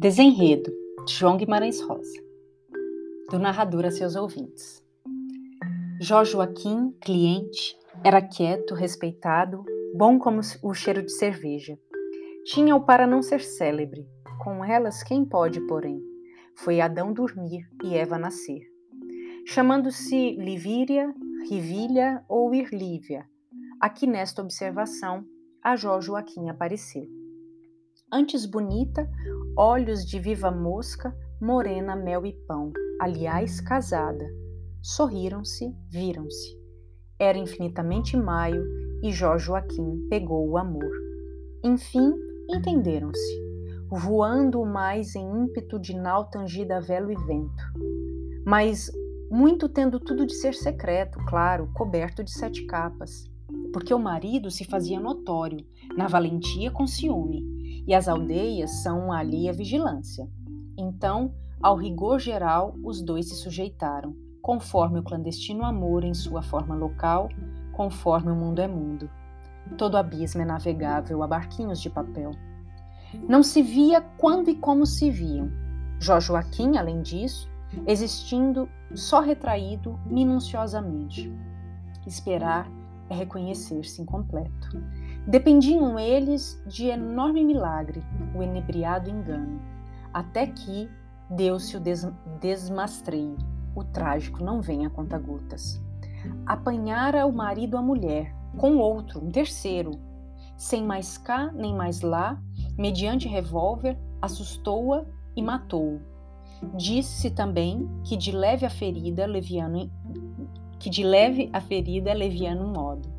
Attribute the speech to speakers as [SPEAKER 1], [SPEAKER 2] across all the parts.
[SPEAKER 1] Desenredo, de João Guimarães Rosa. Do narrador a seus ouvintes. Jó Joaquim, cliente, era quieto, respeitado, bom como o cheiro de cerveja. Tinha-o para não ser célebre. Com elas, quem pode, porém? Foi Adão dormir e Eva nascer. Chamando-se Livíria, Rivília ou Irlívia, aqui nesta observação, a Jó Joaquim apareceu. Antes bonita, olhos de viva mosca, morena, mel e pão, aliás, casada. Sorriram-se, viram-se. Era infinitamente maio e Jó Joaquim pegou o amor. Enfim, entenderam-se, voando mais em ímpeto de nau tangida a velo e vento. Mas muito tendo tudo de ser secreto, claro, coberto de sete capas, porque o marido se fazia notório, na valentia com ciúme, e as aldeias são ali a vigilância. Então, ao rigor geral, os dois se sujeitaram, conforme o clandestino amor em sua forma local, conforme o mundo é mundo. Todo abismo é navegável a barquinhos de papel. Não se via quando e como se viam. Jó Joaquim, além disso, existindo só retraído minuciosamente. Esperar é reconhecer-se incompleto. Dependiam eles de enorme milagre, o enebriado engano, até que deu-se o des desmastreio, o trágico não vem a conta-gotas. Apanhara o marido a mulher, com outro, um terceiro, sem mais cá nem mais lá, mediante revólver, assustou-a e matou-o. Disse-se também que de leve a ferida, leviano que de leve a ferida, leviano modo.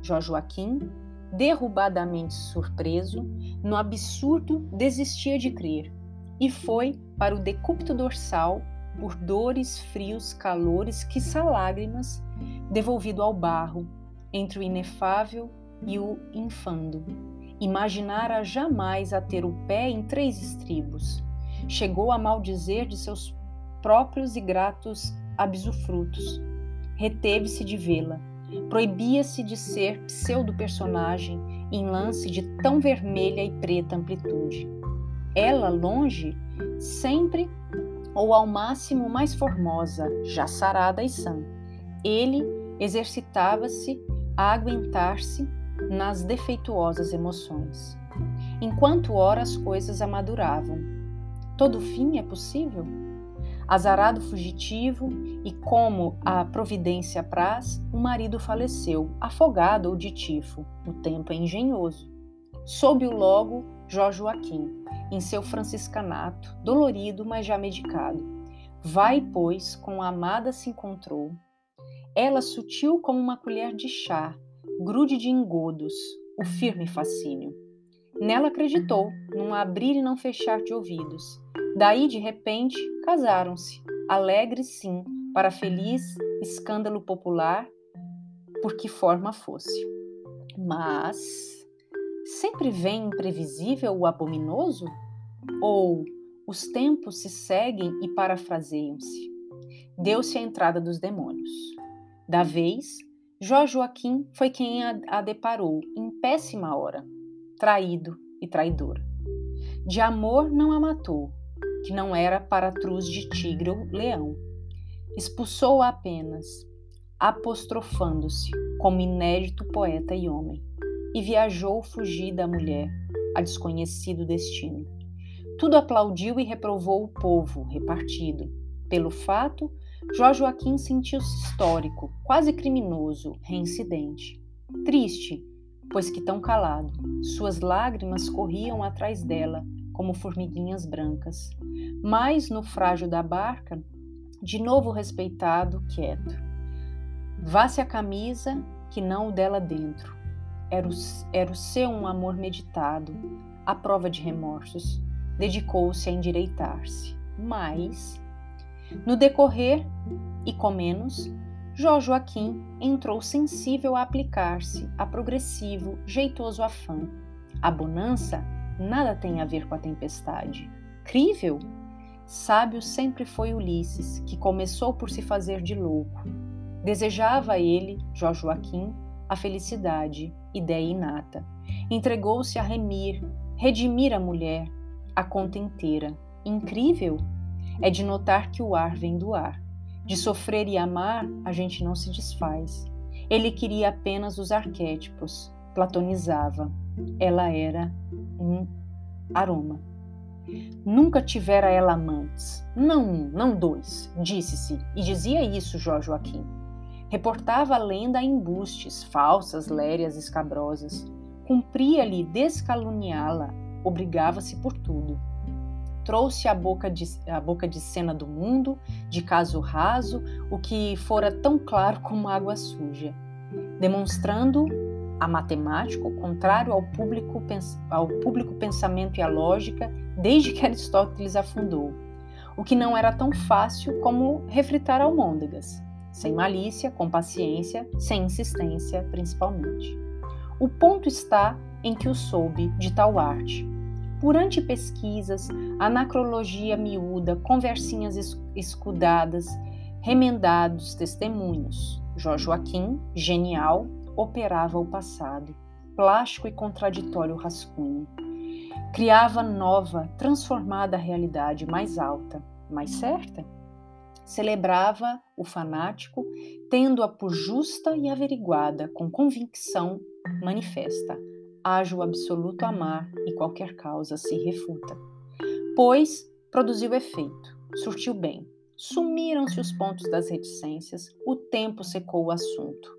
[SPEAKER 1] Jó Joaquim derrubadamente surpreso, no absurdo desistia de crer e foi para o decúbito dorsal, por dores, frios, calores, quiçá lágrimas, devolvido ao barro, entre o inefável e o infando. Imaginara jamais a ter o pé em três estribos. Chegou a maldizer de seus próprios e gratos absufrutos. Reteve-se de vê-la proibia-se de ser pseudo-personagem em lance de tão vermelha e preta amplitude. Ela, longe, sempre ou ao máximo mais formosa, já sarada e sã. Ele exercitava-se a aguentar-se nas defeituosas emoções. Enquanto ora as coisas amaduravam. Todo fim é possível? Azarado fugitivo, e como a providência praz, o marido faleceu, afogado ou de tifo. O tempo é engenhoso. Soube-o logo Jó Joaquim, em seu franciscanato, dolorido, mas já medicado. Vai, pois, com a amada se encontrou. Ela sutil como uma colher de chá, grude de engodos, o firme fascínio. Nela acreditou, num abrir e não fechar de ouvidos. Daí, de repente, casaram-se, alegres sim, para feliz escândalo popular, por que forma fosse. Mas sempre vem imprevisível o abominioso? Ou os tempos se seguem e parafraseiam-se? Deu-se a entrada dos demônios. Da vez, Jó Joaquim foi quem a deparou em péssima hora traído e traidor. De amor não a matou, que não era para truz de tigre ou leão. Expulsou-a apenas, apostrofando-se como inédito poeta e homem, e viajou fugir da mulher a desconhecido destino. Tudo aplaudiu e reprovou o povo, repartido. Pelo fato, Jó Joaquim sentiu-se histórico, quase criminoso, reincidente. Triste, pois que tão calado, suas lágrimas corriam atrás dela, como formiguinhas brancas. Mas no frágil da barca, de novo respeitado, quieto. Vá-se a camisa, que não o dela dentro. Era o, era o seu um amor meditado, à prova de remorsos. Dedicou-se a endireitar-se. Mas, no decorrer, e com menos, Jó Joaquim entrou sensível a aplicar-se a progressivo, jeitoso afã. A bonança nada tem a ver com a tempestade. Crível? Sábio sempre foi Ulisses, que começou por se fazer de louco. Desejava ele, Jó Joaquim, a felicidade, ideia inata. Entregou-se a remir, redimir a mulher, a conta inteira. Incrível é de notar que o ar vem do ar. De sofrer e amar, a gente não se desfaz. Ele queria apenas os arquétipos, platonizava. Ela era um aroma. Nunca tivera ela amantes, não um, não dois, disse-se, e dizia isso Jorge Joaquim. Reportava a lenda a embustes, falsas, lérias, escabrosas. Cumpria-lhe descaluniá-la, obrigava-se por tudo trouxe à boca, de, à boca de cena do mundo, de caso raso, o que fora tão claro como água suja, demonstrando a matemática, o contrário ao público, ao público pensamento e à lógica, desde que Aristóteles afundou, o que não era tão fácil como refritar almôndegas, sem malícia, com paciência, sem insistência, principalmente. O ponto está em que o soube de tal arte, por antipesquisas, anacrologia miúda, conversinhas escudadas, remendados testemunhos. Jorge Joaquim, genial, operava o passado, plástico e contraditório rascunho. Criava nova, transformada realidade mais alta, mais certa. Celebrava o fanático, tendo-a por justa e averiguada, com convicção manifesta haja o absoluto amar e qualquer causa se refuta. Pois produziu efeito, surtiu bem. Sumiram-se os pontos das reticências, o tempo secou o assunto.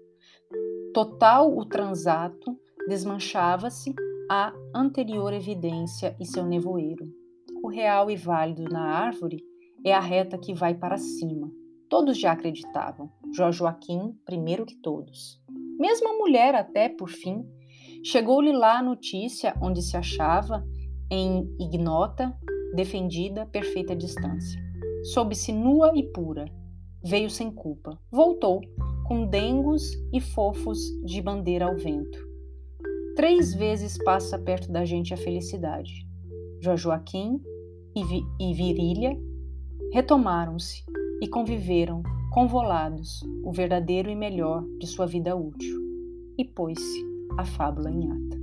[SPEAKER 1] Total o transato, desmanchava-se a anterior evidência e seu nevoeiro. O real e válido na árvore é a reta que vai para cima. Todos já acreditavam, Jorge Joaquim primeiro que todos. Mesmo a mulher, até por fim, Chegou-lhe lá a notícia onde se achava, em ignota, defendida, perfeita distância. Soube-se nua e pura. Veio sem culpa. Voltou, com dengos e fofos de bandeira ao vento. Três vezes passa perto da gente a felicidade. Joaquim e, Vi e Virília retomaram-se e conviveram, convolados, o verdadeiro e melhor de sua vida útil. E pôs-se a fábula em ata.